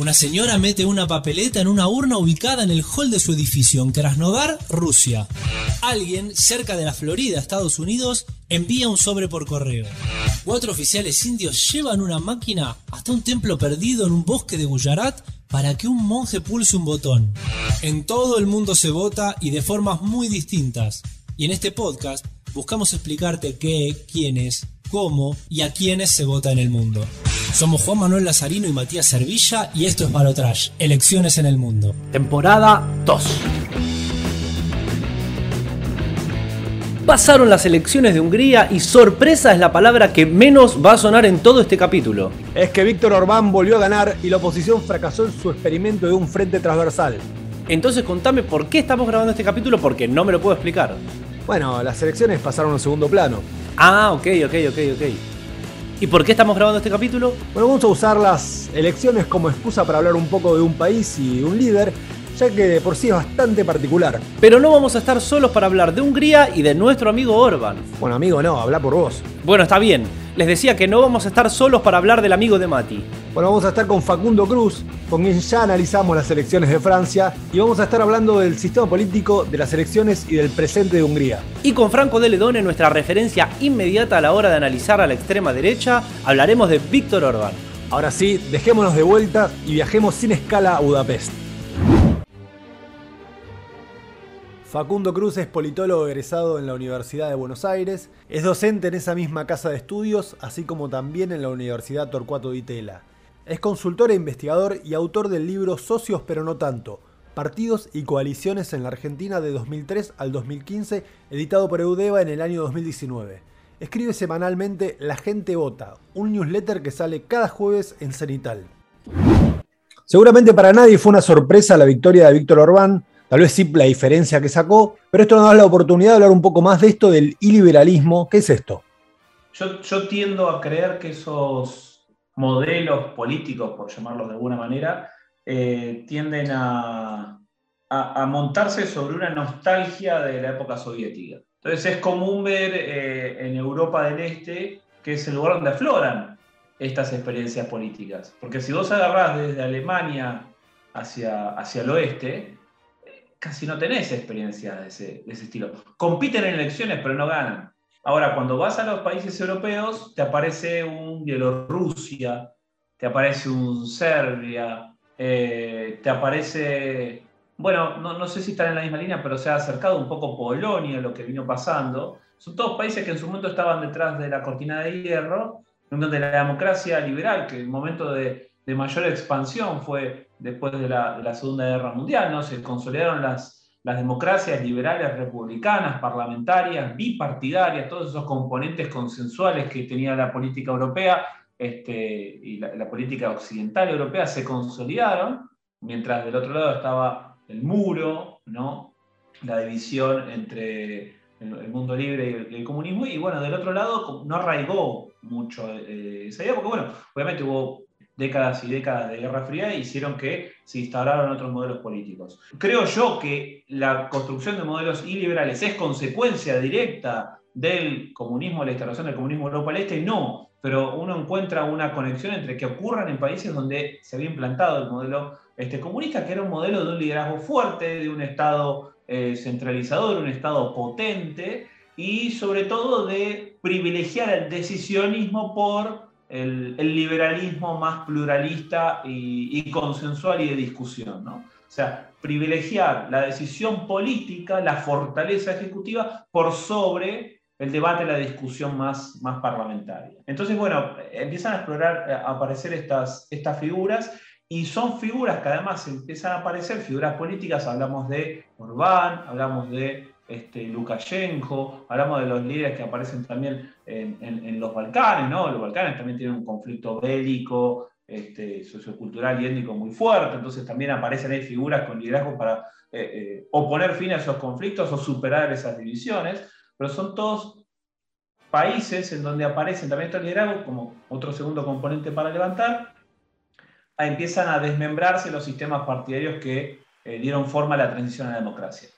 Una señora mete una papeleta en una urna ubicada en el hall de su edificio en Krasnodar, Rusia. Alguien, cerca de la Florida, Estados Unidos, envía un sobre por correo. Cuatro oficiales indios llevan una máquina hasta un templo perdido en un bosque de Gujarat para que un monje pulse un botón. En todo el mundo se vota y de formas muy distintas. Y en este podcast buscamos explicarte qué, quiénes, cómo y a quiénes se vota en el mundo. Somos Juan Manuel Lazarino y Matías Servilla y esto es Balotrash, Elecciones en el Mundo. Temporada 2. Pasaron las elecciones de Hungría y sorpresa es la palabra que menos va a sonar en todo este capítulo. Es que Víctor Orbán volvió a ganar y la oposición fracasó en su experimento de un frente transversal. Entonces contame por qué estamos grabando este capítulo porque no me lo puedo explicar. Bueno, las elecciones pasaron a un segundo plano. Ah, ok, ok, ok, ok. ¿Y por qué estamos grabando este capítulo? Bueno, vamos a usar las elecciones como excusa para hablar un poco de un país y un líder, ya que de por sí es bastante particular. Pero no vamos a estar solos para hablar de Hungría y de nuestro amigo Orban. Bueno, amigo, no, habla por vos. Bueno, está bien. Les decía que no vamos a estar solos para hablar del amigo de Mati. Bueno, vamos a estar con Facundo Cruz, con quien ya analizamos las elecciones de Francia, y vamos a estar hablando del sistema político, de las elecciones y del presente de Hungría. Y con Franco de Ledone, nuestra referencia inmediata a la hora de analizar a la extrema derecha, hablaremos de Víctor Orbán. Ahora sí, dejémonos de vuelta y viajemos sin escala a Budapest. Facundo Cruz es politólogo egresado en la Universidad de Buenos Aires, es docente en esa misma casa de estudios, así como también en la Universidad Torcuato Di Tella. Es consultor e investigador y autor del libro Socios pero no tanto, Partidos y Coaliciones en la Argentina de 2003 al 2015, editado por Eudeva en el año 2019. Escribe semanalmente La Gente Vota, un newsletter que sale cada jueves en Cenital. Seguramente para nadie fue una sorpresa la victoria de Víctor Orbán, Tal vez sí la diferencia que sacó, pero esto nos da la oportunidad de hablar un poco más de esto del iliberalismo. ¿Qué es esto? Yo, tiendo a creer que esos modelos políticos, por llamarlos de alguna manera, eh, tienden a, montarse sobre una nostalgia de la época soviética. Entonces es común ver eh, en Europa del Este que es el lugar donde afloran estas experiencias políticas. Porque si vos agarrás desde Alemania hacia, hacia el oeste, casi no tenés experiencia de ese, estilo. Compiten en elecciones, pero no ganan. Ahora, cuando vas a los países europeos, te aparece un Bielorrusia, te aparece un Serbia, eh, te aparece, bueno, no, sé si están en la misma línea, pero se ha acercado un poco Polonia, lo que vino pasando. Son todos países que en su momento estaban detrás de la cortina de hierro, en donde la democracia liberal, que en el momento de, de mayor expansión fue después de la, Segunda Guerra Mundial, ¿no? Se consolidaron las, democracias liberales, republicanas, parlamentarias, bipartidarias, todos esos componentes consensuales que tenía la política europea este, y la, política occidental europea se consolidaron, mientras del otro lado estaba el muro, ¿no? la división entre el, mundo libre y el, comunismo, y bueno, del otro lado no arraigó mucho eh, esa idea, porque bueno, obviamente hubo décadas y décadas de Guerra Fría hicieron que se instauraran otros modelos políticos. Creo yo que la construcción de modelos iliberales es consecuencia directa del comunismo, la instalación del comunismo Europa del Este, no, pero uno encuentra una conexión entre que ocurran en países donde se había implantado el modelo este, comunista, que era un modelo de un liderazgo fuerte, de un Estado eh, centralizador, un Estado potente y sobre todo de privilegiar el decisionismo por el, liberalismo más pluralista y, consensual y de discusión. ¿no? O sea, privilegiar la decisión política, la fortaleza ejecutiva, por sobre el debate, la discusión más, parlamentaria. Entonces, bueno, empiezan a explorar, a aparecer estas, estas figuras y son figuras que además empiezan a aparecer, figuras políticas, hablamos de Orbán, hablamos de este, Lukashenko, hablamos de los líderes que aparecen también en, los Balcanes, ¿no? Los Balcanes también tienen un conflicto bélico, este, sociocultural y étnico muy fuerte, entonces también aparecen ahí figuras con liderazgo para eh, eh, oponer fin a esos conflictos o superar esas divisiones, pero son todos países en donde aparecen también estos liderazgos como otro segundo componente para levantar, empiezan a desmembrarse los sistemas partidarios que eh, dieron forma a la transición a la democracia.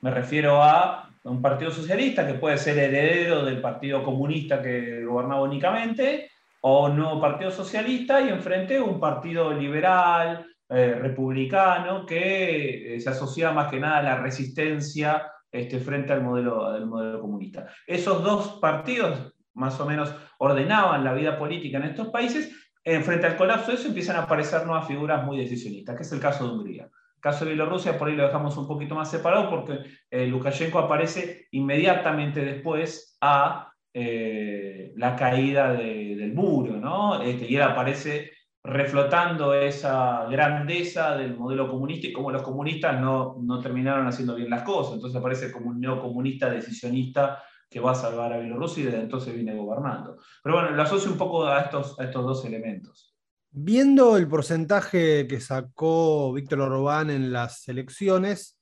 Me refiero a un partido socialista que puede ser heredero del partido comunista que gobernaba únicamente o un nuevo partido socialista y enfrente un partido liberal, eh, republicano, que eh, se asocia más que nada a la resistencia este, frente al modelo, del modelo comunista. Esos dos partidos más o menos ordenaban la vida política en estos países. En frente al colapso de eso empiezan a aparecer nuevas figuras muy decisionistas, que es el caso de Hungría. Caso de Bielorrusia, por ahí lo dejamos un poquito más separado, porque eh, Lukashenko aparece inmediatamente después a eh, la caída del muro, ¿no? Este, y él aparece reflotando esa grandeza del modelo comunista y como los comunistas no, no terminaron haciendo bien las cosas. Entonces aparece como un neocomunista decisionista que va a salvar a Bielorrusia y desde entonces viene gobernando. Pero bueno, lo asocio un poco a estos, a estos dos elementos. Viendo el porcentaje que sacó Víctor Orbán en las elecciones,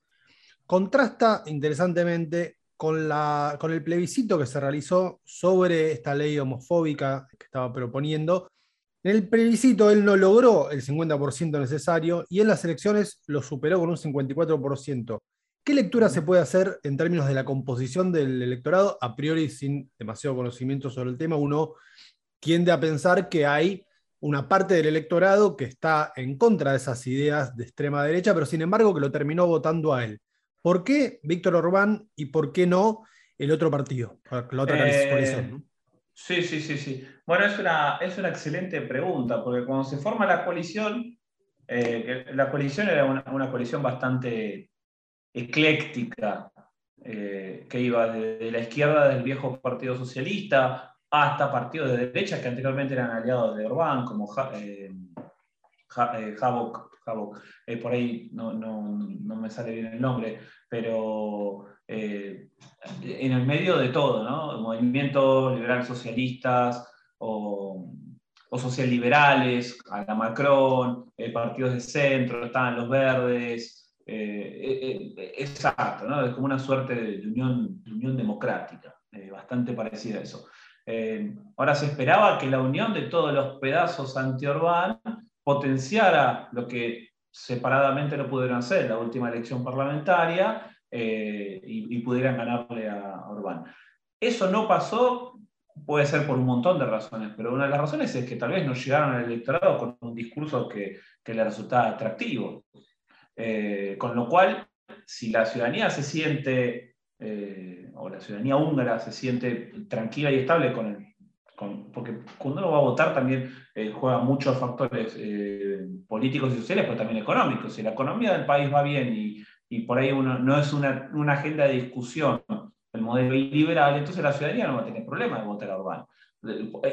contrasta interesantemente con, la, con el plebiscito que se realizó sobre esta ley homofóbica que estaba proponiendo. En el plebiscito él no logró el 50% necesario y en las elecciones lo superó con un 54%. ¿Qué lectura se puede hacer en términos de la composición del electorado? A priori, sin demasiado conocimiento sobre el tema, uno tiende a pensar que hay una parte del electorado que está en contra de esas ideas de extrema derecha, pero sin embargo que lo terminó votando a él. ¿Por qué Víctor Orbán y por qué no el otro partido, la otra eh, coalición? Sí, sí, sí, sí. Bueno, es una, es una excelente pregunta, porque cuando se forma la coalición, eh, la coalición era una, una coalición bastante ecléctica, eh, que iba desde la izquierda del viejo Partido Socialista hasta partidos de derecha que anteriormente eran aliados de Orbán, como eh, eh por ahí no, me sale bien el nombre, pero en el medio de todo, ¿no? Movimientos liberal socialistas o, o socialliberales, a la Macron, partidos de centro, estaban los verdes, eh, eh, exacto, ¿no? es como una suerte de unión, unión democrática, eh, bastante parecida a eso. Ahora se esperaba que la unión de todos los pedazos anti-Orbán potenciara lo que separadamente no pudieron hacer en la última elección parlamentaria y, pudieran ganarle a Orbán. Eso no pasó, puede ser por un montón de razones, pero una de las razones es que tal vez no llegaron al electorado con un discurso que, que le resultaba atractivo. Eh, con lo cual, si la ciudadanía se siente, eh, o la ciudadanía húngara se siente tranquila y estable con el porque cuando uno va a votar también eh, juega muchos factores políticos y sociales, pero también económicos. Si la economía del país va bien y, y por ahí uno, no es una, una, agenda de discusión el modelo liberal, entonces la ciudadanía no va a tener problema de votar a Orbán.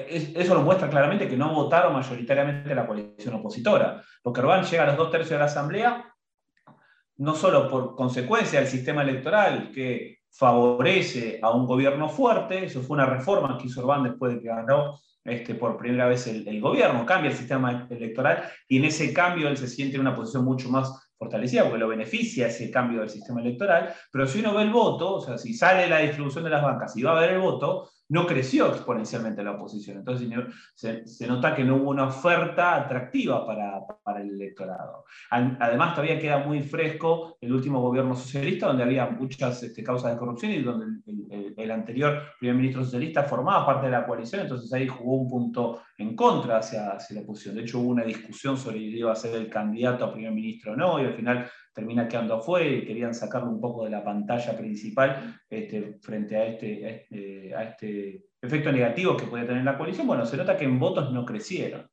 Eso lo muestra claramente que no votaron mayoritariamente la coalición opositora, porque Orbán llega a los dos tercios de la Asamblea no solo por consecuencia del sistema electoral que favorece a un gobierno fuerte, eso fue una reforma que hizo Orbán después de que ganó este, por primera vez el, gobierno, cambia el sistema electoral y en ese cambio él se siente en una posición mucho más fortalecida porque lo beneficia ese cambio del sistema electoral, pero si uno ve el voto, o sea, si sale la distribución de las bancas y va a ver el voto, no creció exponencialmente la oposición. Entonces se, nota que no hubo una oferta atractiva para, el electorado. Además, todavía queda muy fresco el último gobierno socialista, donde había muchas este, causas de corrupción y donde el, anterior primer ministro socialista formaba parte de la coalición, entonces ahí jugó un punto en contra hacia, hacia la oposición. De hecho, hubo una discusión sobre si iba a ser el candidato a primer ministro o no, y al final termina quedando afuera y querían sacarlo un poco de la pantalla principal este, frente a este, este, a este, efecto negativo que puede tener la coalición. Bueno, se nota que en votos no crecieron.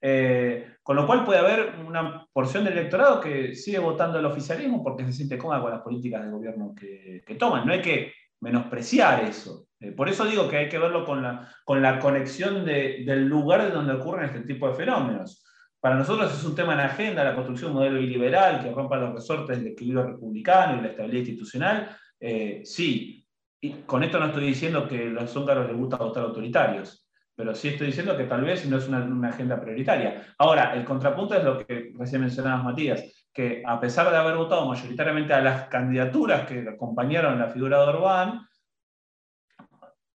Eh, con lo cual puede haber una porción del electorado que sigue votando el oficialismo porque se siente cómoda con las políticas de gobierno que, toman. No hay que menospreciar eso. Eh, por eso digo que hay que verlo con la conexión del lugar de donde ocurren este tipo de fenómenos. Para nosotros es un tema en agenda la construcción de un modelo iliberal que rompa los resortes del equilibrio republicano y la estabilidad institucional. Eh, sí, y con esto no estoy diciendo que a los húngaros les gusta votar autoritarios, pero sí estoy diciendo que tal vez no es una, agenda prioritaria. Ahora, el contrapunto es lo que recién mencionabas, Matías, que a pesar de haber votado mayoritariamente a las candidaturas que acompañaron la figura de Orbán,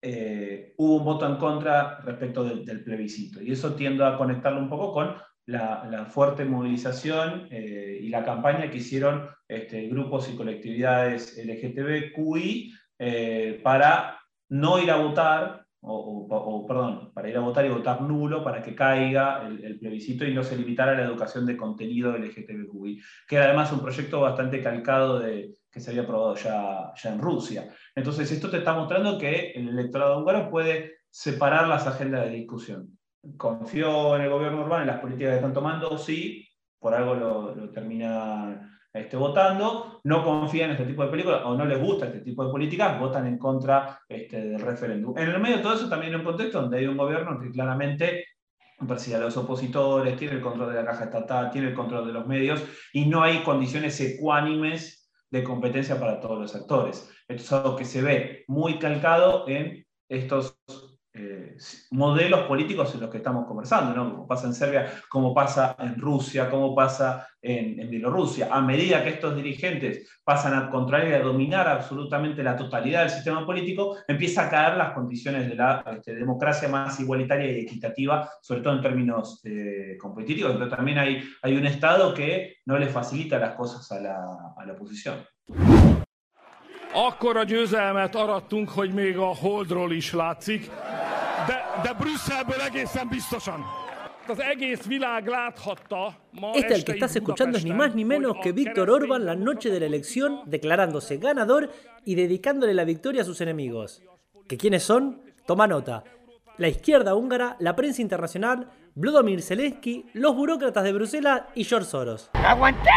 eh, hubo un voto en contra respecto del, del plebiscito. Y eso tiendo a conectarlo un poco con la, fuerte movilización eh, y la campaña que hicieron este, grupos y colectividades LGTBQI eh, para no ir a votar o, perdón, para ir a votar y votar nulo para que caiga el, plebiscito y no se limitara la educación de contenido LGTBQI, que era además un proyecto bastante calcado de, que se había aprobado ya, ya en Rusia. Entonces, esto te está mostrando que el electorado húngaro puede separar las agendas de discusión. Confió en el gobierno urbano, en las políticas que están tomando, sí, por algo lo, termina este, votando, no confían en este tipo de películas o no les gusta este tipo de políticas, votan en contra este, del referéndum. En el medio de todo eso también hay un contexto donde hay un gobierno que claramente persigue a los opositores, tiene el control de la caja estatal, tiene el control de los medios y no hay condiciones ecuánimes de competencia para todos los actores. Esto es algo que se ve muy calcado en estos eh, modelos políticos en los que estamos conversando, ¿no? como pasa en Serbia, como pasa en Rusia, como pasa en, Bielorrusia. A medida que estos dirigentes pasan a controlar y a dominar absolutamente la totalidad del sistema político, empieza a caer las condiciones de la este, democracia más igualitaria y equitativa, sobre todo en términos eh, competitivos. Pero también hay, un Estado que no le facilita las cosas a la oposición. Akkora győzelmet arattunk, hogy még a Holdról is látszik. Este el que estás escuchando es ni más ni menos que Víctor Orban la noche de la elección, declarándose ganador y dedicándole la victoria a sus enemigos. ¿Que quiénes son? Toma nota. La izquierda húngara, la prensa internacional, Vladimir Zelensky, los burócratas de Bruselas y George Soros. ¡Aguantá!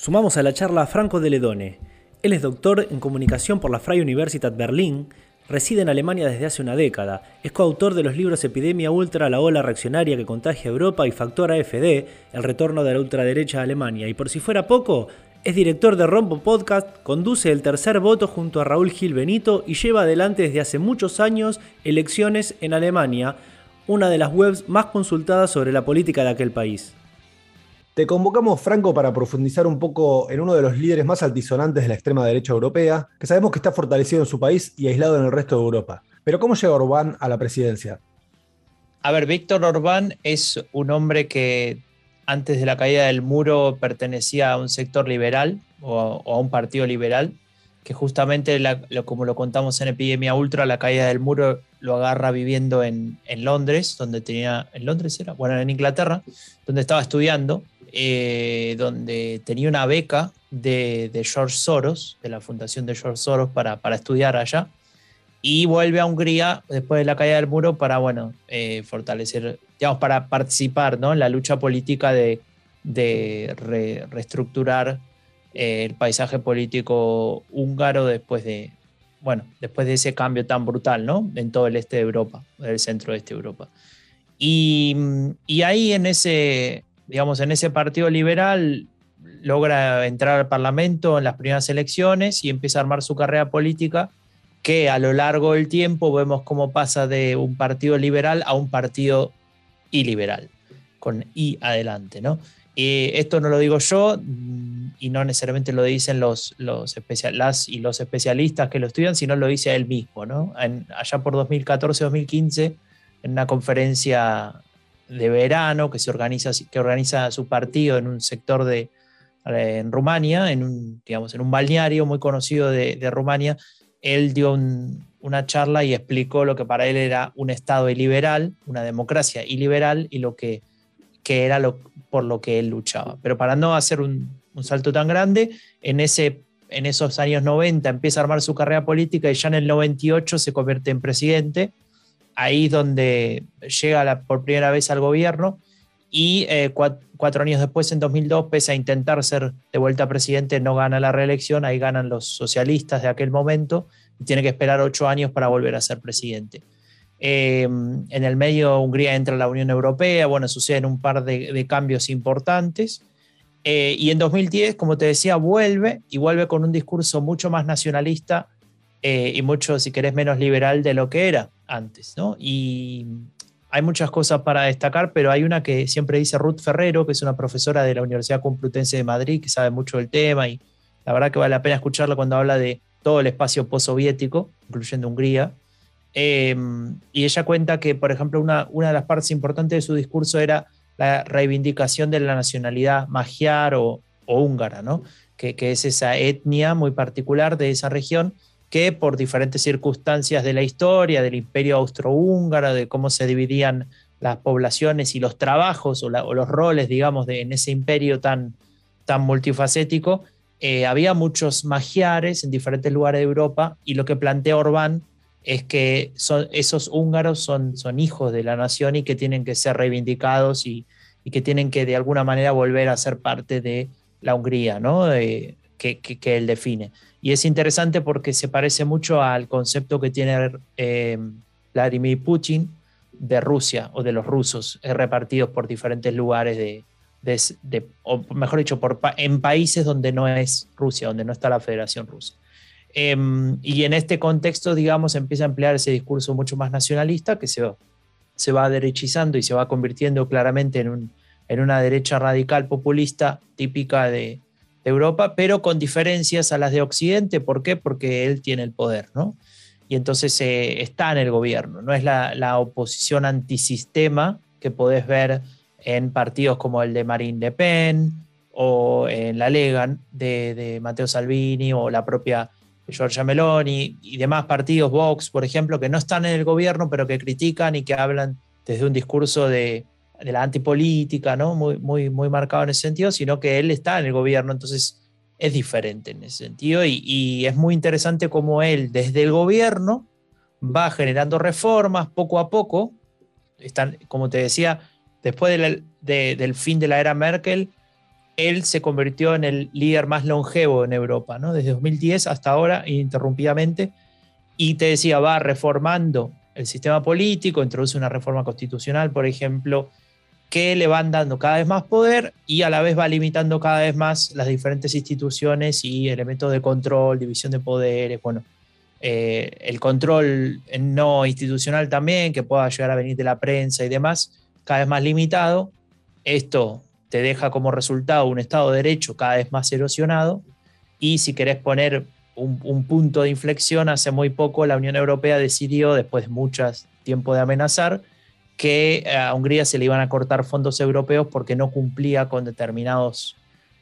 Sumamos a la charla a Franco de Ledone. Él es doctor en comunicación por la Freie Universität Berlin, Reside en Alemania desde hace una década. Es coautor de los libros Epidemia Ultra, la ola reaccionaria que contagia a Europa y Factor AFD, el retorno de la ultraderecha a Alemania. Y por si fuera poco, es director de Rompo Podcast, conduce el tercer voto junto a Raúl Gil Benito y lleva adelante desde hace muchos años elecciones en Alemania, una de las webs más consultadas sobre la política de aquel país. Te convocamos, Franco, para profundizar un poco en uno de los líderes más altisonantes de la extrema derecha europea, que sabemos que está fortalecido en su país y aislado en el resto de Europa. Pero ¿cómo llega Orbán a la presidencia? A ver, Víctor Orbán es un hombre que antes de la caída del muro pertenecía a un sector liberal o, a un partido liberal, que justamente, como lo contamos en Epidemia Ultra, la caída del muro lo agarra viviendo en, Londres, donde tenía, ¿en Londres era? Bueno, en Inglaterra, donde estaba estudiando eh, donde tenía una beca de, George Soros, de la fundación de George Soros, para, estudiar allá. Y vuelve a Hungría después de la caída del muro para, bueno, eh, fortalecer, digamos, para participar ¿no? en la lucha política de, reestructurar eh, el paisaje político húngaro después de, bueno, después de ese cambio tan brutal, ¿no? En todo el este de Europa, el centro de este de Europa. Y, y ahí en ese, digamos, en ese partido liberal logra entrar al Parlamento en las primeras elecciones y empieza a armar su carrera política, que a lo largo del tiempo vemos cómo pasa de un partido liberal a un partido iliberal, con I adelante, ¿no? Esto no lo digo yo mm, y no necesariamente lo dicen los, los las y los especialistas que lo estudian, sino lo dice él mismo, ¿no? allá por 2014-2015, en una conferencia de verano que, se organiza, que organiza su partido en un sector de en Rumania, en un, digamos, en un balneario muy conocido de, Rumania, él dio una charla y explicó lo que para él era un Estado iliberal, una democracia iliberal y lo que, que era lo, por lo que él luchaba. Pero para no hacer un, un salto tan grande, en, ese, en esos años 90 empieza a armar su carrera política y ya en el 98 se convierte en presidente ahí es donde llega por primera vez al gobierno y eh, cuatro, años después, en 2002, pese a intentar ser de vuelta presidente, no gana la reelección, ahí ganan los socialistas de aquel momento y tiene que esperar ocho años para volver a ser presidente. Em, en el medio, Hungría entra a la Unión Europea, bueno, suceden un par de, cambios importantes. Eh, y en 2010, como te decía, vuelve y vuelve con un discurso mucho más nacionalista eh, y mucho, si querés, menos liberal de lo que era antes, ¿no? Y hay muchas cosas para destacar, pero hay una que siempre dice Ruth Ferrero, que es una profesora de la Universidad Complutense de Madrid, que sabe mucho del tema y la verdad que vale la pena escucharla cuando habla de todo el espacio postsoviético, incluyendo Hungría. Em, y ella cuenta que, por ejemplo, una, una de las partes importantes de su discurso era la reivindicación de la nacionalidad magiar o, húngara, ¿no? Que, que, es esa etnia muy particular de esa región que por diferentes circunstancias de la historia, del imperio austrohúngaro, de cómo se dividían las poblaciones y los trabajos o, los roles, digamos, de, en ese imperio tan, tan multifacético, eh, había muchos magiares en diferentes lugares de Europa y lo que plantea Orbán es que esos húngaros son, son hijos de la nación y que tienen que ser reivindicados y, que tienen que de alguna manera volver a ser parte de la Hungría, ¿no? que, que, él define. Y es interesante porque se parece mucho al concepto que tiene eh, Vladimir Putin de Rusia o de los rusos eh, repartidos por diferentes lugares de, o mejor dicho, por, en países donde no es Rusia, donde no está la Federación Rusa. Em, y en este contexto, digamos, empieza a emplear ese discurso mucho más nacionalista que se, se va derechizando y se va convirtiendo claramente en, un, en una derecha radical populista típica de, Europa, pero con diferencias a las de Occidente. ¿Por qué? Porque él tiene el poder, ¿no? Y entonces eh, está en el gobierno, no es la, la oposición antisistema que podés ver en partidos como el de Marine Le Pen o en la Lega de, Matteo Salvini o la propia Giorgia Meloni y demás partidos, Vox, por ejemplo, que no están en el gobierno, pero que critican y que hablan desde un discurso de, la antipolítica, ¿no? Muy, muy, muy marcado en ese sentido, sino que él está en el gobierno, entonces es diferente en ese sentido y, es muy interesante cómo él desde el gobierno va generando reformas poco a poco. Están, como te decía, Después del fin de la era Merkel, él se convirtió en el líder más longevo en Europa, ¿no? desde 2010 hasta ahora, ininterrumpidamente. Y te decía, va reformando el sistema político, introduce una reforma constitucional, por ejemplo, que le van dando cada vez más poder y a la vez va limitando cada vez más las diferentes instituciones y elementos de control, división de poderes, bueno, eh, el control no institucional también, que pueda llegar a venir de la prensa y demás cada vez más limitado. Esto te deja como resultado un Estado de Derecho cada vez más erosionado. Y si querés poner un, punto de inflexión, hace muy poco la Unión Europea decidió, después de mucho tiempo de amenazar, que a Hungría se le iban a cortar fondos europeos porque no cumplía con determinados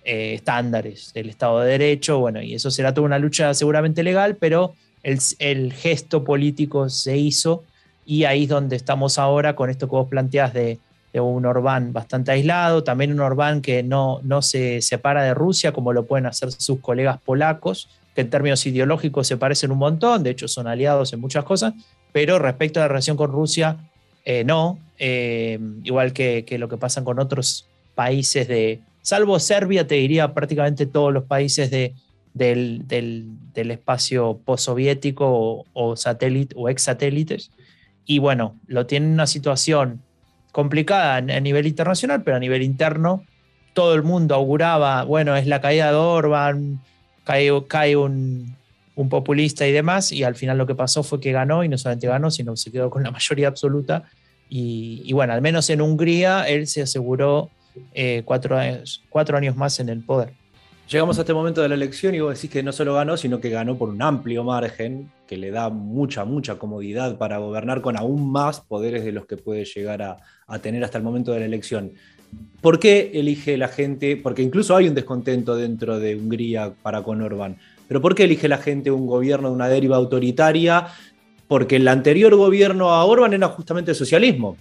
eh, estándares del Estado de Derecho. Bueno, y eso será toda una lucha seguramente legal, pero el, gesto político se hizo y ahí es donde estamos ahora con esto que vos planteás de, un Orbán bastante aislado, también un Orbán que no, no se separa de Rusia como lo pueden hacer sus colegas polacos, que en términos ideológicos se parecen un montón, de hecho son aliados en muchas cosas, pero respecto a la relación con Rusia, eh, no, eh, igual que, lo que pasa con otros países de, salvo Serbia, te diría prácticamente todos los países de, del, espacio postsoviético o, o, satélite, o ex satélites, y bueno, lo tiene en una situación complicada a nivel internacional, pero a nivel interno todo el mundo auguraba, bueno, es la caída de Orban, cae un, populista y demás, y al final lo que pasó fue que ganó, y no solamente ganó, sino se quedó con la mayoría absoluta, y, bueno, al menos en Hungría él se aseguró eh, cuatro, años, cuatro años más en el poder. Llegamos a este momento de la elección y vos decís que no solo ganó, sino que ganó por un amplio margen que le da mucha, mucha comodidad para gobernar con aún más poderes de los que puede llegar a, tener hasta el momento de la elección. ¿Por qué elige la gente? Porque incluso hay un descontento dentro de Hungría para con Orbán. Pero ¿por qué elige la gente un gobierno de una deriva autoritaria? Porque el anterior gobierno a Orbán era justamente el socialismo.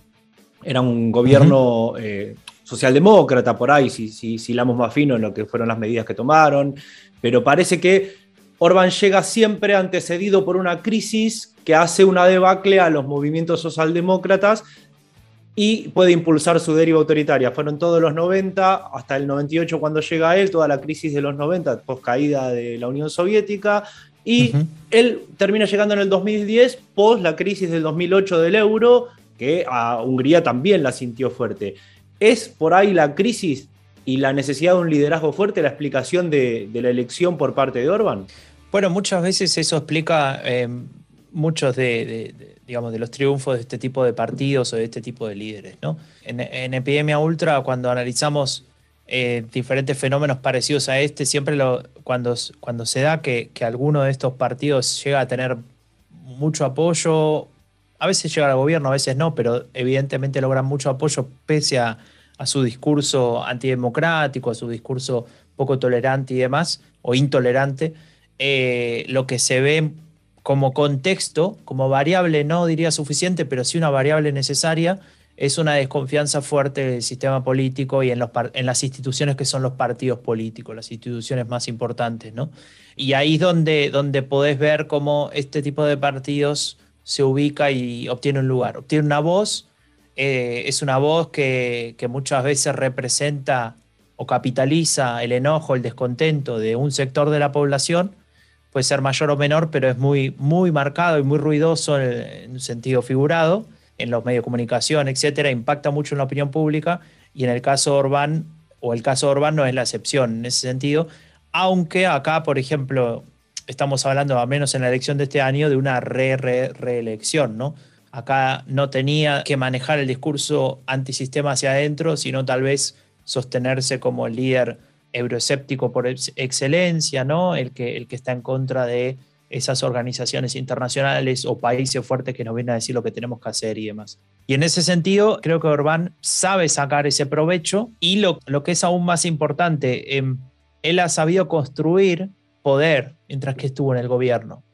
Era un gobierno socialdemócrata por ahí, si, si, si más fino en lo que fueron las medidas que tomaron, pero parece que Orbán llega siempre antecedido por una crisis que hace una debacle a los movimientos socialdemócratas y puede impulsar su deriva autoritaria. Fueron todos los 90, hasta el 98 cuando llega él, toda la crisis de los 90, post caída de la Unión Soviética, y él termina llegando en el 2010, post la crisis del 2008 del euro, que a Hungría también la sintió fuerte. ¿Es por ahí la crisis y la necesidad de un liderazgo fuerte la explicación de, la elección por parte de Orban? Bueno, muchas veces eso explica eh, muchos de, digamos, de los triunfos de este tipo de partidos o de este tipo de líderes. ¿no? En, Epidemia Ultra, cuando analizamos eh, diferentes fenómenos parecidos a este, siempre lo, cuando, cuando se da que, que alguno de estos partidos llega a tener mucho apoyo a veces llega al gobierno, a veces no, pero evidentemente logran mucho apoyo pese a, su discurso antidemocrático, a su discurso poco tolerante y demás, o intolerante. Eh, lo que se ve como contexto, como variable, no diría suficiente, pero sí una variable necesaria, es una desconfianza fuerte del sistema político y en, los, en las instituciones que son los partidos políticos, las instituciones más importantes, ¿no? Y ahí es donde, donde podés ver cómo este tipo de partidos se ubica y obtiene un lugar, obtiene una voz, eh, es una voz que, que muchas veces representa o capitaliza el enojo, el descontento de un sector de la población, puede ser mayor o menor, pero es muy, muy marcado y muy ruidoso en, un sentido figurado, en los medios de comunicación, etcétera, impacta mucho en la opinión pública y en el caso Orbán, o el caso Orbán no es la excepción en ese sentido, aunque acá, por ejemplo, estamos hablando, al menos en la elección de este año, de una re, re, reelección, ¿no? Acá no tenía que manejar el discurso antisistema hacia adentro, sino tal vez sostenerse como el líder euroescéptico por excelencia, ¿no? El que, el que está en contra de esas organizaciones internacionales o países fuertes que nos vienen a decir lo que tenemos que hacer y demás. Y en ese sentido, creo que Orbán sabe sacar ese provecho y lo, lo que es aún más importante, eh, él ha sabido construir poder mientras que estuvo en el gobierno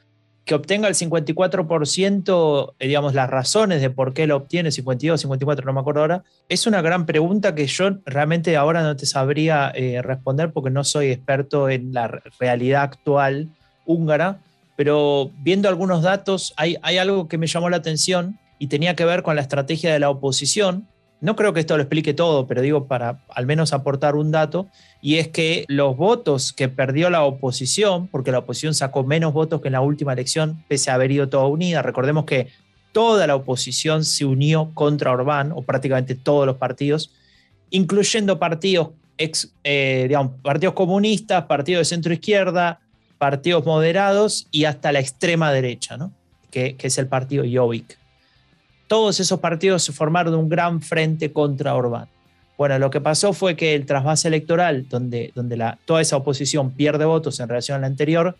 que obtenga el 54%, eh, digamos, las razones de por qué lo obtiene, 52, 54, no me acuerdo ahora, es una gran pregunta que yo realmente ahora no te sabría eh, responder porque no soy experto en la realidad actual húngara, pero viendo algunos datos hay, hay algo que me llamó la atención y tenía que ver con la estrategia de la oposición, no creo que esto lo explique todo, pero digo para al menos aportar un dato, y es que los votos que perdió la oposición, porque la oposición sacó menos votos que en la última elección, pese a haber ido toda unida, recordemos que toda la oposición se unió contra Orbán, o prácticamente todos los partidos, incluyendo partidos, ex, eh, digamos, partidos comunistas, partidos de centro izquierda, partidos moderados y hasta la extrema derecha, ¿no? que, que es el partido Jobbik todos esos partidos se formaron un gran frente contra Orbán. Bueno, lo que pasó fue que el trasvase electoral, donde, donde la, toda esa oposición pierde votos en relación a la anterior,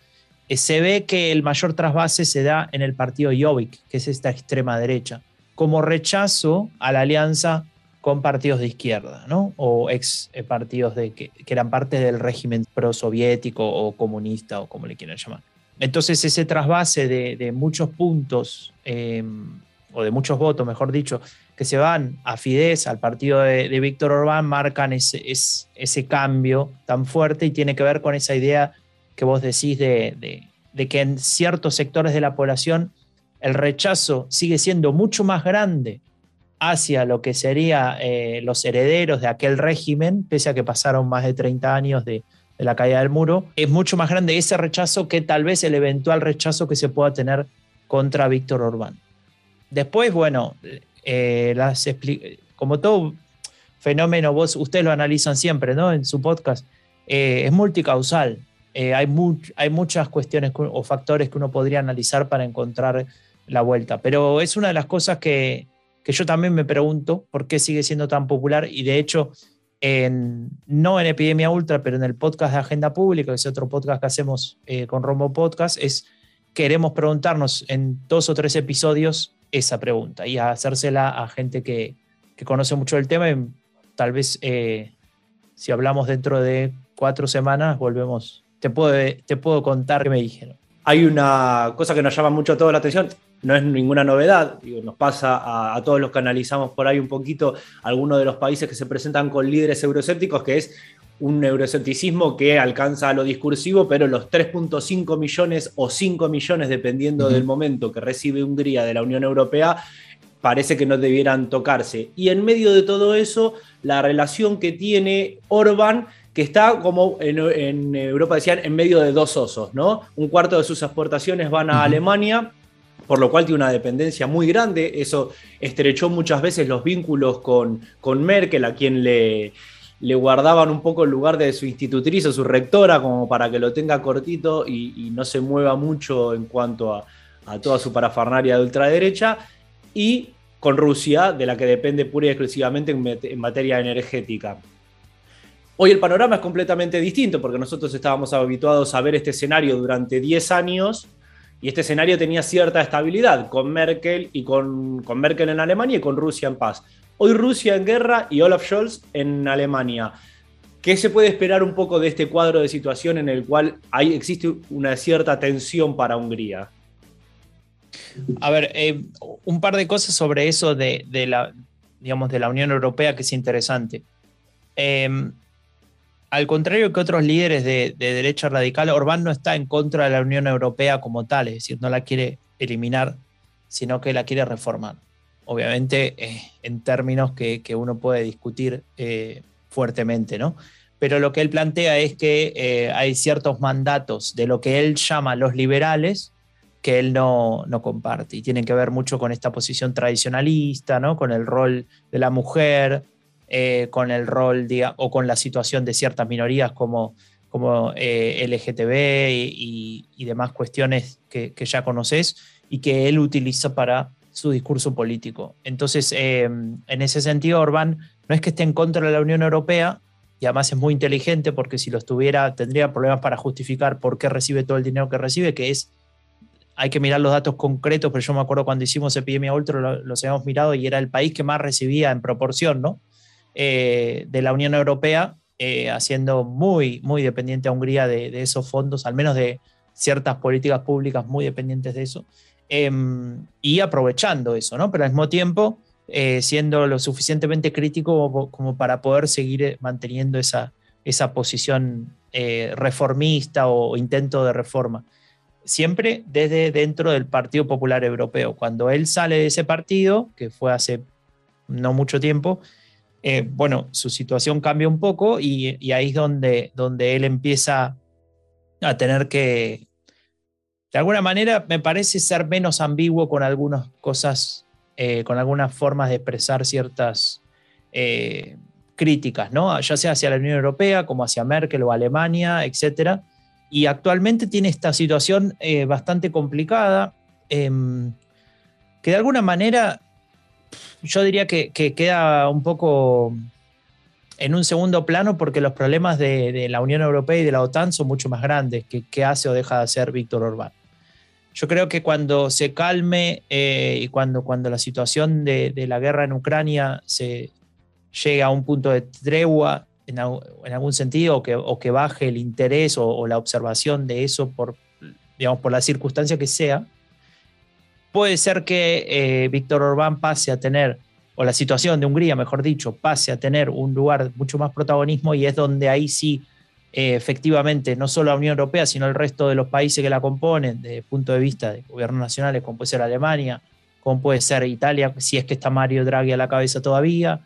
eh, se ve que el mayor trasvase se da en el partido Jobbik, que es esta extrema derecha, como rechazo a la alianza con partidos de izquierda, ¿no? O ex eh, partidos que, eran parte del régimen prosoviético o comunista o como le quieran llamar. Entonces ese trasvase de, muchos puntos em, o de muchos votos, mejor dicho, que se van a Fidesz, al partido de, Víctor Orbán, marcan ese, ese, cambio tan fuerte y tiene que ver con esa idea que vos decís de, que en ciertos sectores de la población el rechazo sigue siendo mucho más grande hacia lo que serían eh, los herederos de aquel régimen, pese a que pasaron más de 30 años de, de la caída del muro, es mucho más grande ese rechazo que tal vez el eventual rechazo que se pueda tener contra Víctor Orbán. Después, bueno, eh, como todo fenómeno, vos, ustedes lo analizan siempre, ¿no? En su podcast, eh, es multicausal. Eh, hay, hay muchas cuestiones o factores que uno podría analizar para encontrar la vuelta. Pero es una de las cosas que, que yo también me pregunto por qué sigue siendo tan popular y de hecho, no en Epidemia Ultra, pero en el podcast de Agenda Pública, que es otro podcast que hacemos con Rombo Podcast, es queremos preguntarnos en dos o tres episodios esa pregunta y a hacérsela a gente que, conoce mucho el tema tal vez eh, si hablamos dentro de cuatro semanas volvemos, te puedo, te puedo contar qué me dijeron. Hay una cosa que nos llama mucho toda la atención, no es ninguna novedad, nos pasa a, a, todos los que analizamos por ahí un poquito algunos de los países que se presentan con líderes euroscépticos, que es un euroescepticismo que alcanza lo discursivo, pero los 3.5 millones o 5 millones, dependiendo del momento que recibe Hungría de la Unión Europea, parece que no debieran tocarse. Y en medio de todo eso, la relación que tiene Orbán, que está como en, Europa decían, en medio de dos osos, ¿no? Un cuarto de sus exportaciones van a Alemania, por lo cual tiene una dependencia muy grande. Eso estrechó muchas veces los vínculos con, con Merkel, a quien le, le guardaban un poco el lugar de su institutriz o su rectora como para que lo tenga cortito y, no se mueva mucho en cuanto a, toda su parafernaria de ultraderecha, y con Rusia, de la que depende pura y exclusivamente en, materia energética. Hoy el panorama es completamente distinto porque nosotros estábamos habituados a ver este escenario durante 10 años y este escenario tenía cierta estabilidad con Merkel y con, con Merkel en Alemania y con Rusia en paz. Hoy Rusia en guerra y Olaf Scholz en Alemania. ¿Qué se puede esperar un poco de este cuadro de situación en el cual hay, existe una cierta tensión para Hungría? A ver, eh, un par de cosas sobre eso de, la, digamos, de la Unión Europea que es interesante. Em, al contrario que otros líderes de, derecha radical, Orbán no está en contra de la Unión Europea como tal, es decir, no la quiere eliminar, sino que la quiere reformar. Obviamente, eh, en términos que, uno puede discutir eh, fuertemente, ¿no? Pero lo que él plantea es que hay ciertos mandatos de lo que él llama los liberales, que él no, comparte y tienen que ver mucho con esta posición tradicionalista, ¿no? con el rol de la mujer, eh, con el rol o con la situación de ciertas minorías como, como eh, LGTB y, demás cuestiones que, ya conoces y que él utiliza para su discurso político. Entonces, eh, en ese sentido, Orbán no es que esté en contra de la Unión Europea, y además es muy inteligente porque si lo estuviera tendría problemas para justificar por qué recibe todo el dinero que recibe, que es hay que mirar los datos concretos, pero yo me acuerdo cuando hicimos Epidemia Ultra, los habíamos mirado y era el país que más recibía en proporción, ¿no? Eh, de la Unión Europea, eh, haciendo muy, muy dependiente a Hungría de, esos fondos, al menos de ciertas políticas públicas muy dependientes de eso, em, y aprovechando eso, ¿no? Pero al mismo tiempo, eh, siendo lo suficientemente crítico como, para poder seguir manteniendo esa, esa posición reformista o intento de reforma siempre desde dentro del Partido Popular Europeo. Cuando él sale de ese partido, que fue hace no mucho tiempo, eh, bueno, su situación cambia un poco y, ahí es donde, donde él empieza a tener que, de alguna manera, me parece ser menos ambiguo con algunas cosas, eh, con algunas formas de expresar ciertas eh, críticas, ¿no? Ya sea hacia la Unión Europea, como hacia Merkel o Alemania, etcétera y actualmente tiene esta situación eh, bastante complicada, em, que de alguna manera yo diría que, queda un poco en un segundo plano porque los problemas de, la Unión Europea y de la OTAN son mucho más grandes que hace o deja de hacer Víctor Orbán. Yo creo que cuando se calme eh, y cuando, cuando la situación de, de, la guerra en Ucrania se llegue a un punto de tregua en, algún sentido o que, o que, baje el interés o, la observación de eso por, digamos, por la circunstancia que sea, puede ser que eh, Víctor Orbán pase a tener, o la situación de Hungría, mejor dicho, pase a tener un lugar mucho más protagonismo y es donde ahí sí, eh, efectivamente, no solo la Unión Europea, sino el resto de los países que la componen, desde el punto de vista de gobiernos nacionales, como puede ser Alemania, como puede ser Italia, si es que está Mario Draghi a la cabeza todavía,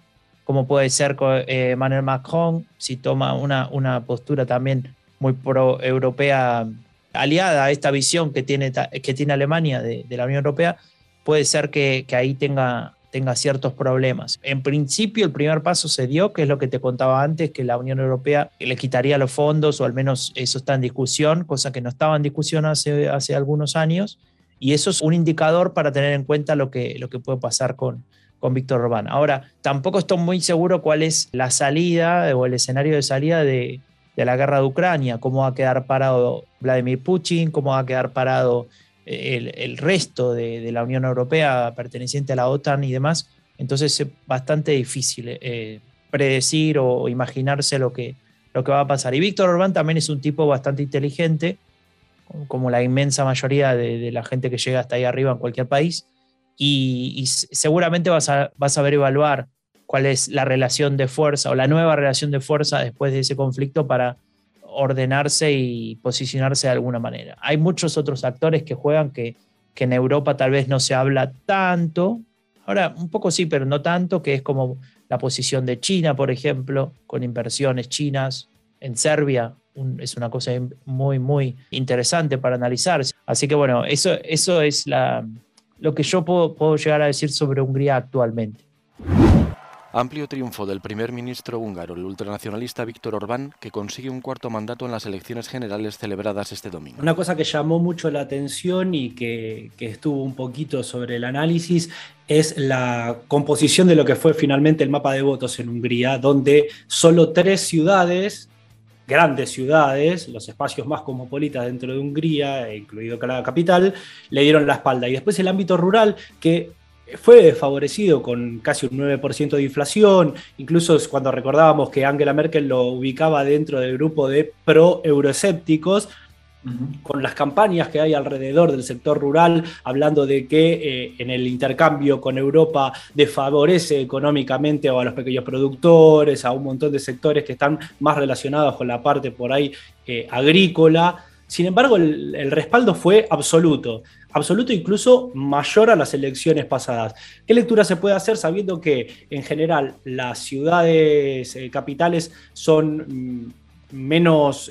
como puede ser eh, Emmanuel Macron, si toma una, una postura también muy pro-europea aliada a esta visión que tiene, que tiene Alemania de, la Unión Europea, puede ser que, ahí tenga, tenga ciertos problemas. En principio, el primer paso se dio, que es lo que te contaba antes, que la Unión Europea le quitaría los fondos, o al menos eso está en discusión, cosa que no estaba en discusión hace, hace algunos años, y eso es un indicador para tener en cuenta lo que, lo que puede pasar con, con Víctor Orbán. Ahora, tampoco estoy muy seguro cuál es la salida o el escenario de salida de, la guerra de Ucrania, cómo va a quedar parado Vladimir Putin, cómo va a quedar parado el, resto de, la Unión Europea perteneciente a la OTAN y demás. Entonces es bastante difícil eh, predecir o imaginarse lo que, lo que va a pasar. Y Víctor Orbán también es un tipo bastante inteligente, como la inmensa mayoría de la gente que llega hasta ahí arriba en cualquier país y, seguramente vas a, vas a ver evaluar cuál es la relación de fuerza o la nueva relación de fuerza después de ese conflicto para ordenarse y posicionarse de alguna manera. Hay muchos otros actores que juegan que, que en Europa tal vez no se habla tanto, ahora un poco sí, pero no tanto, que es como la posición de China, por ejemplo, con inversiones chinas en Serbia, es una cosa muy, muy interesante para analizar. Así que bueno, eso, eso es la, lo que yo puedo, llegar a decir sobre Hungría actualmente. Amplio triunfo del primer ministro húngaro, el ultranacionalista Víctor Orbán, que consigue un cuarto mandato en las elecciones generales celebradas este domingo. Una cosa que llamó mucho la atención y que, estuvo un poquito sobre el análisis es la composición de lo que fue finalmente el mapa de votos en Hungría, donde solo tres ciudades grandes ciudades, los espacios más cosmopolitas dentro de Hungría, incluido la capital, le dieron la espalda. Y después el ámbito rural, que fue favorecido con casi un 9% de inflación, incluso cuando recordábamos que Angela Merkel lo ubicaba dentro del grupo de pro-euroescépticos, con las campañas que hay alrededor del sector rural, hablando de que eh, en el intercambio con Europa desfavorece económicamente a los pequeños productores, a un montón de sectores que están más relacionados con la parte por ahí eh, agrícola. Sin embargo, el, respaldo fue absoluto, absoluto incluso mayor a las elecciones pasadas. ¿Qué lectura se puede hacer sabiendo que en general las ciudades eh, capitales son mm, menos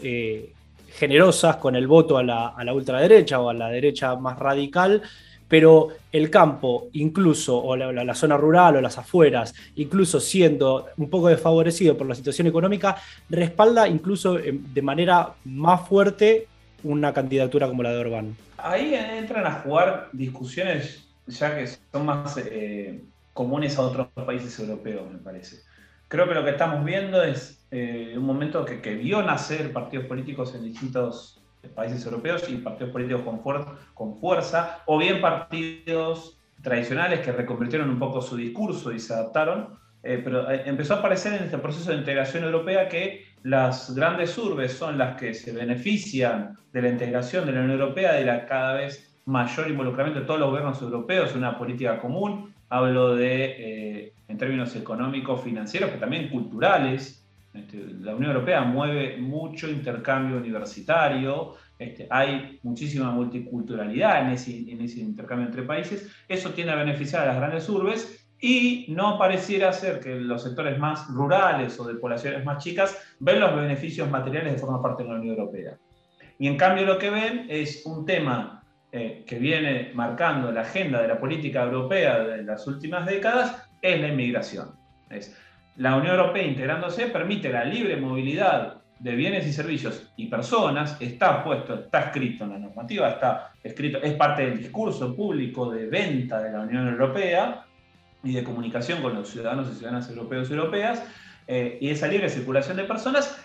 generosas con el voto a la, ultraderecha o a la derecha más radical, pero el campo, incluso, o la, zona rural o las afueras, incluso siendo un poco desfavorecido por la situación económica, respalda incluso eh, de manera más fuerte una candidatura como la de Orbán. Ahí entran a jugar discusiones ya que son más eh, comunes a otros países europeos, me parece. Creo que lo que estamos viendo es eh, un momento que, vio nacer partidos políticos en distintos países europeos y partidos políticos con, fuerza, o bien partidos tradicionales que reconvirtieron un poco su discurso y se adaptaron, eh, pero empezó a aparecer en este proceso de integración europea que las grandes urbes son las que se benefician de la integración de la Unión Europea, de la cada vez mayor involucramiento de todos los gobiernos europeos en una política común. Hablo de, en términos económicos, financieros, pero también culturales, este, la Unión Europea mueve mucho intercambio universitario, este, hay muchísima multiculturalidad en ese, en ese intercambio entre países. Eso tiene a beneficiar a las grandes urbes y no pareciera ser que los sectores más rurales o de poblaciones más chicas ven los beneficios materiales de forma parte de la Unión Europea. Y en cambio lo que ven es un tema eh, que viene marcando la agenda de la política europea de las últimas décadas, es la inmigración. Es, la Unión Europea integrándose permite la libre movilidad de bienes y servicios y personas, está puesto, está escrito en la normativa, está escrito, es parte del discurso público de venta de la Unión Europea y de comunicación con los ciudadanos y ciudadanas europeos y europeas, eh, y esa libre circulación de personas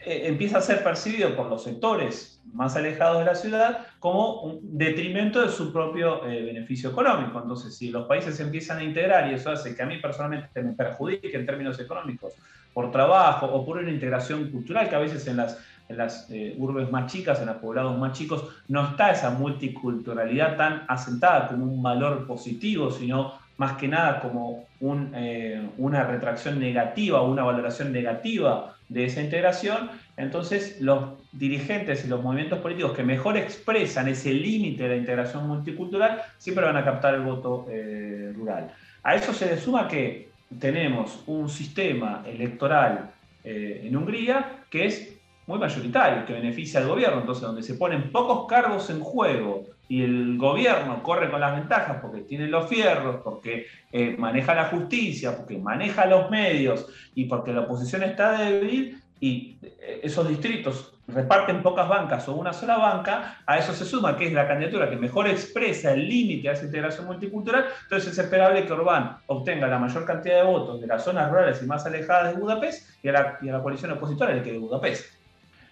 eh, empieza a ser percibido por los sectores más alejados de la ciudad como un detrimento de su propio eh, beneficio económico. Entonces, si los países se empiezan a integrar y eso hace que a mí personalmente me perjudique en términos económicos por trabajo o por una integración cultural que a veces en las, en las eh, urbes más chicas, en los poblados más chicos, no está esa multiculturalidad tan asentada como un valor positivo, sino más que nada como una retracción negativa o una valoración negativa de esa integración, entonces los dirigentes y los movimientos políticos que mejor expresan ese límite de la integración multicultural siempre van a captar el voto eh, rural. A eso se le suma que tenemos un sistema electoral eh, en Hungría que es muy mayoritario, que beneficia al gobierno, entonces donde se ponen pocos cargos en juego y el gobierno corre con las ventajas porque tiene los fierros, porque eh, maneja la justicia, porque maneja los medios y porque la oposición está débil y eh, esos distritos reparten pocas bancas o una sola banca, a eso se suma que es la candidatura que mejor expresa el límite a esa integración multicultural, entonces es esperable que Orbán obtenga la mayor cantidad de votos de las zonas rurales y más alejadas de Budapest y a la, y a la coalición opositora el que de Budapest.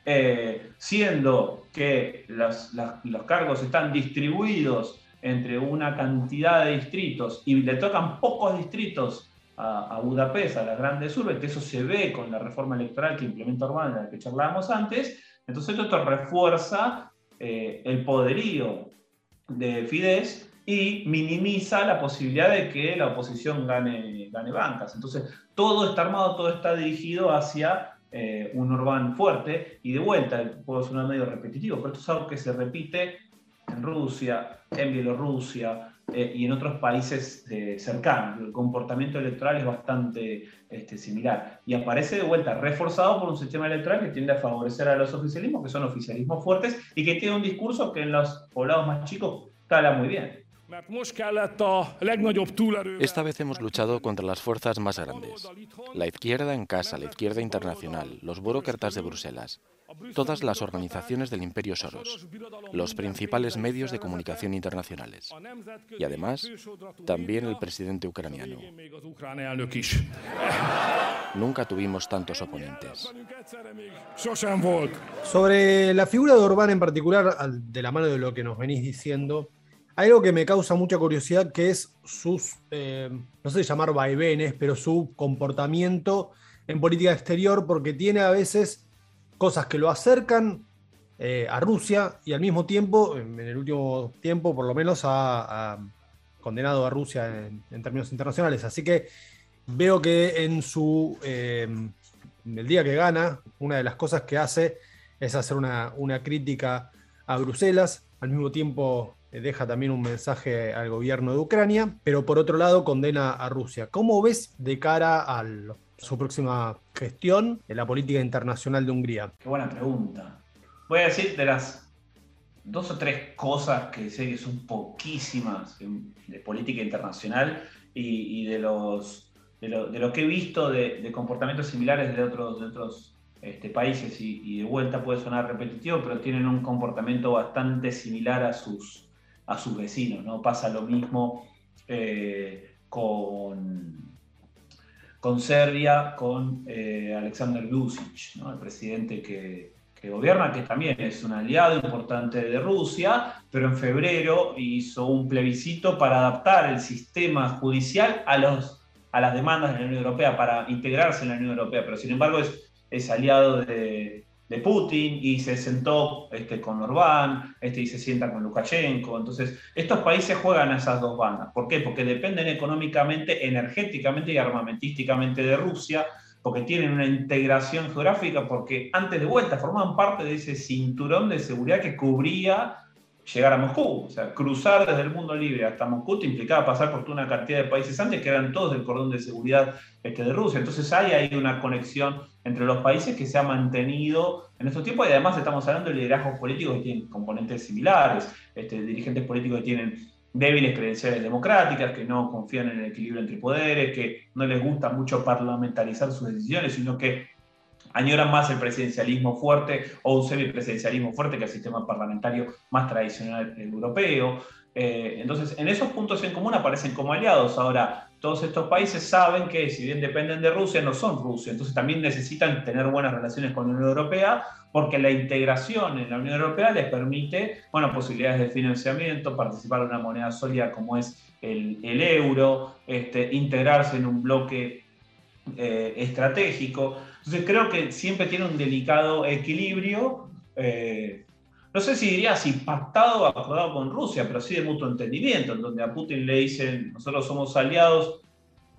Eh, siendo que los, cargos están distribuidos entre una cantidad de distritos y le tocan pocos distritos a, Budapest, a las grandes urbes, que eso se ve con la reforma electoral que implementa Orbán, de la que charlábamos antes, entonces esto refuerza eh, el poderío de Fidesz y minimiza la posibilidad de que la oposición gane, gane bancas. Entonces, todo está armado, todo está dirigido hacia eh, un Orbán fuerte, y de vuelta, puedo sonar medio repetitivo, pero esto es algo que se repite en Rusia, en Bielorrusia eh, y en otros países eh, cercanos. El comportamiento electoral es bastante este, similar y aparece de vuelta reforzado por un sistema electoral que tiende a favorecer a los oficialismos, que son oficialismos fuertes y que tiene un discurso que en los poblados más chicos cala muy bien. Esta vez hemos luchado contra las fuerzas más grandes. La izquierda en casa, la izquierda internacional, los burócratas de Bruselas, todas las organizaciones del Imperio Soros, los principales medios de comunicación internacionales y además también el presidente ucraniano. Nunca tuvimos tantos oponentes. Sobre la figura de Orbán en particular, de la mano de lo que nos venís diciendo, hay algo que me causa mucha curiosidad que es sus, eh, no sé llamar vaivenes, pero su comportamiento en política exterior, porque tiene a veces cosas que lo acercan eh, a Rusia y al mismo tiempo, en el último tiempo por lo menos, ha, condenado a Rusia en, términos internacionales. Así que veo que en su eh, el día que gana, una de las cosas que hace es hacer una, una crítica a Bruselas, al mismo tiempo deja también un mensaje al gobierno de Ucrania, pero por otro lado condena a Rusia. ¿Cómo ves de cara a su próxima gestión en la política internacional de Hungría? Qué buena pregunta voy a decir de las dos o tres cosas que sé que son poquísimas de política internacional y, de, los, de, lo, que he visto de, comportamientos similares de otros, de otros este, países y, de vuelta puede sonar repetitivo, pero tienen un comportamiento bastante similar a sus, a sus vecinos. ¿no? Pasa lo mismo eh, con, con Serbia, con eh, Alexander Vucic, el presidente que, que gobierna, que también es un aliado importante de Rusia, pero en febrero hizo un plebiscito para adaptar el sistema judicial a, los, a las demandas de la Unión Europea, para integrarse en la Unión Europea, pero sin embargo es, es aliado de, de Putin y se sentó este, con Orbán este, y se sienta con Lukashenko. Entonces, estos países juegan a esas dos bandas. ¿Por qué? Porque dependen económicamente, energéticamente y armamentísticamente de Rusia porque tienen una integración geográfica, porque antes de vuelta formaban parte de ese cinturón de seguridad que cubría llegar a Moscú. O sea, cruzar desde el mundo libre hasta Moscú te implicaba pasar por una cantidad de países antes que eran todos del cordón de seguridad este, de Rusia. Entonces hay ahí una conexión entre los países que se ha mantenido en estos tiempos y además estamos hablando de liderazgos políticos que tienen componentes similares, este, dirigentes políticos que tienen débiles credenciales democráticas, que no confían en el equilibrio entre poderes, que no les gusta mucho parlamentarizar sus decisiones, sino que añoran más el presidencialismo fuerte o un semipresidencialismo fuerte que el sistema parlamentario más tradicional europeo. Eh, entonces, en esos puntos en común aparecen como aliados. Ahora, todos estos países saben que si bien dependen de Rusia, no son Rusia, entonces también necesitan tener buenas relaciones con la Unión Europea porque la integración en la Unión Europea les permite bueno, posibilidades de financiamiento, participar en una moneda sólida como es el, euro, este, integrarse en un bloque eh, estratégico. Entonces creo que siempre tiene un delicado equilibrio. Eh, no sé si diría si pactado o acordado con Rusia, pero sí de mutuo entendimiento, en donde a Putin le dicen, nosotros somos aliados,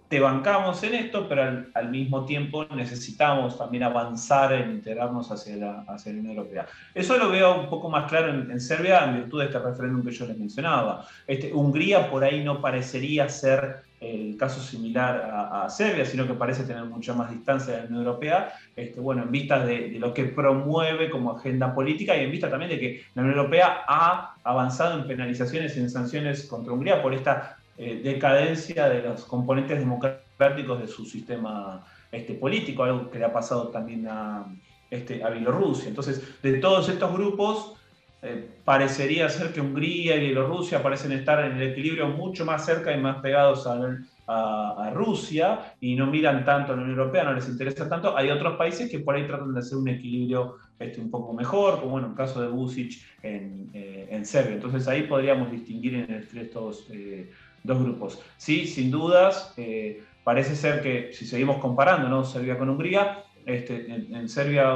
te bancamos en esto, pero al, mismo tiempo necesitamos también avanzar en integrarnos hacia la, hacia la Unión Europea. Eso lo veo un poco más claro en, Serbia en virtud de este referéndum que yo les mencionaba. Este, Hungría por ahí no parecería ser el caso similar a, Serbia, sino que parece tener mucha más distancia de la Unión Europea, este, bueno, en vista de, lo que promueve como agenda política y en vista también de que la Unión Europea ha avanzado en penalizaciones y en sanciones contra Hungría por esta eh, decadencia de los componentes democráticos de su sistema este, político, algo que le ha pasado también a, este, a Bielorrusia. Entonces, de todos estos grupos, eh, parecería ser que Hungría y Bielorrusia parecen estar en el equilibrio mucho más cerca y más pegados a, Rusia y no miran tanto a la Unión Europea, no les interesa tanto. Hay otros países que por ahí tratan de hacer un equilibrio este, un poco mejor, como bueno, el caso de Vucic en, eh, en Serbia. Entonces ahí podríamos distinguir entre estos dos grupos. Sí, sin dudas, eh, parece ser que si seguimos comparando ¿no? Serbia con Hungría, este, en, Serbia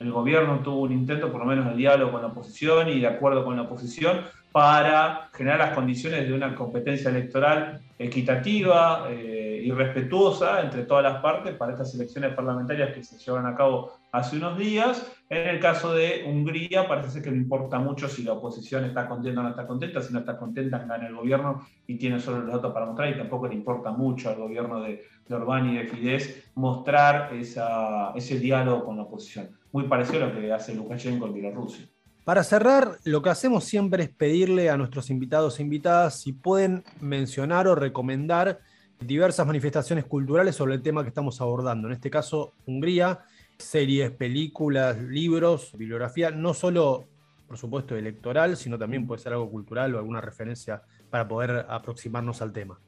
el gobierno tuvo un intento, por lo menos, de diálogo con la oposición y de acuerdo con la oposición para generar las condiciones de una competencia electoral equitativa eh, y respetuosa entre todas las partes para estas elecciones parlamentarias que se llevan a cabo hace unos días. En el caso de Hungría, parece ser que no importa mucho si la oposición está contenta o no está contenta, si no está contenta, gana el gobierno y tiene solo los datos para mostrar, y tampoco le importa mucho al gobierno de, de Orbán y de Fidesz mostrar ese diálogo con la oposición. Muy parecido a lo que hace Lukashenko en Bielorrusia. Para cerrar, lo que hacemos siempre es pedirle a nuestros invitados e invitadas si pueden mencionar o recomendar diversas manifestaciones culturales sobre el tema que estamos abordando. En este caso, Hungría, series, películas, libros, bibliografía, no solo, por supuesto, electoral, sino también puede ser algo cultural o alguna referencia para poder aproximarnos al tema.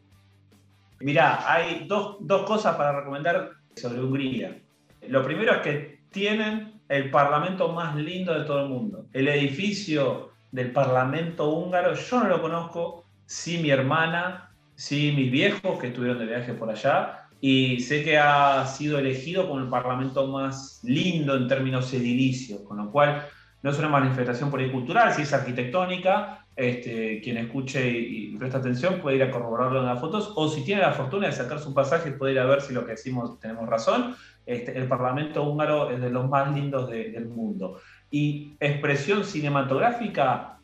Mirá, hay dos, dos cosas para recomendar sobre Hungría. Lo primero es que tienen el parlamento más lindo de todo el mundo. El edificio del parlamento húngaro, yo no lo conozco, sí mi hermana, sí mis viejos que estuvieron de viaje por allá, y sé que ha sido elegido como el parlamento más lindo en términos edilicios, con lo cual no es una manifestación por ahí cultural, si es arquitectónica, este, quien escuche y, presta atención puede ir a corroborarlo en las fotos, o si tiene la fortuna de sacarse un pasaje, puede ir a ver si lo que decimos tenemos razón. Este, el Parlamento húngaro es de los más lindos del mundo. Y expresión cinematográfica,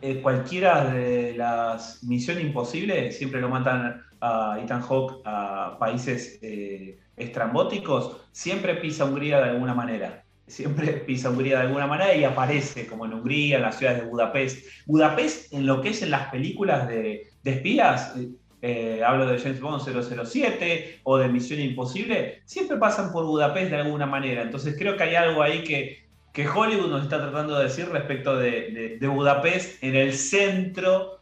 eh, cualquiera de las Misión Imposible, siempre lo matan a Ethan a países eh, estrambóticos, siempre pisa Hungría de alguna manera siempre pisa Hungría de alguna manera y aparece, como en Hungría, en las ciudades de Budapest. Budapest, en lo que es en las películas de, espías, eh, hablo de James Bond 007 o de Misión Imposible, siempre pasan por Budapest de alguna manera. Entonces creo que hay algo ahí que, que Hollywood nos está tratando de decir respecto de, Budapest en el centro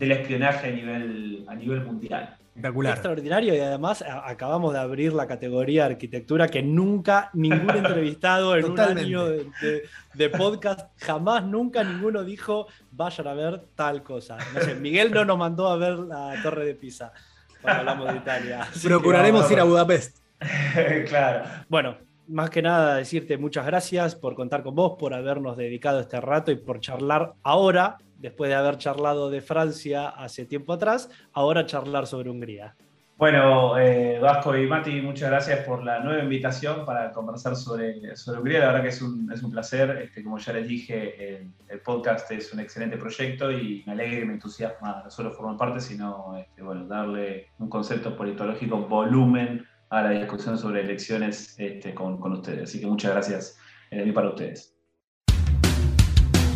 del espionaje a nivel, a nivel mundial. Extraordinario y además acabamos de abrir la categoría arquitectura que nunca ningún entrevistado en un año de, podcast, jamás, nunca ninguno dijo vayan a ver tal cosa. No sé, Miguel no nos mandó a ver la Torre de Pisa cuando hablamos de Italia. Procuraremos ir a Budapest. claro. Bueno, más que nada decirte muchas gracias por contar con vos, por habernos dedicado este rato y por charlar ahora después de haber charlado de Francia hace tiempo atrás, ahora charlar sobre Hungría. Bueno, eh, Vasco y Mati, muchas gracias por la nueva invitación para conversar sobre, sobre Hungría. La verdad que es un, es un placer. Este, como ya les dije, el, podcast es un excelente proyecto y me alegra y me entusiasma no solo formar parte, sino este, bueno, darle un concepto politológico volumen a la discusión sobre elecciones este, con, con, ustedes. Así que muchas gracias eh, para ustedes.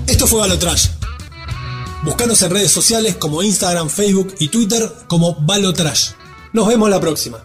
Esto fue Balotrash Búscanos en redes sociales como Instagram, Facebook y Twitter como Balotrash. Nos vemos la próxima.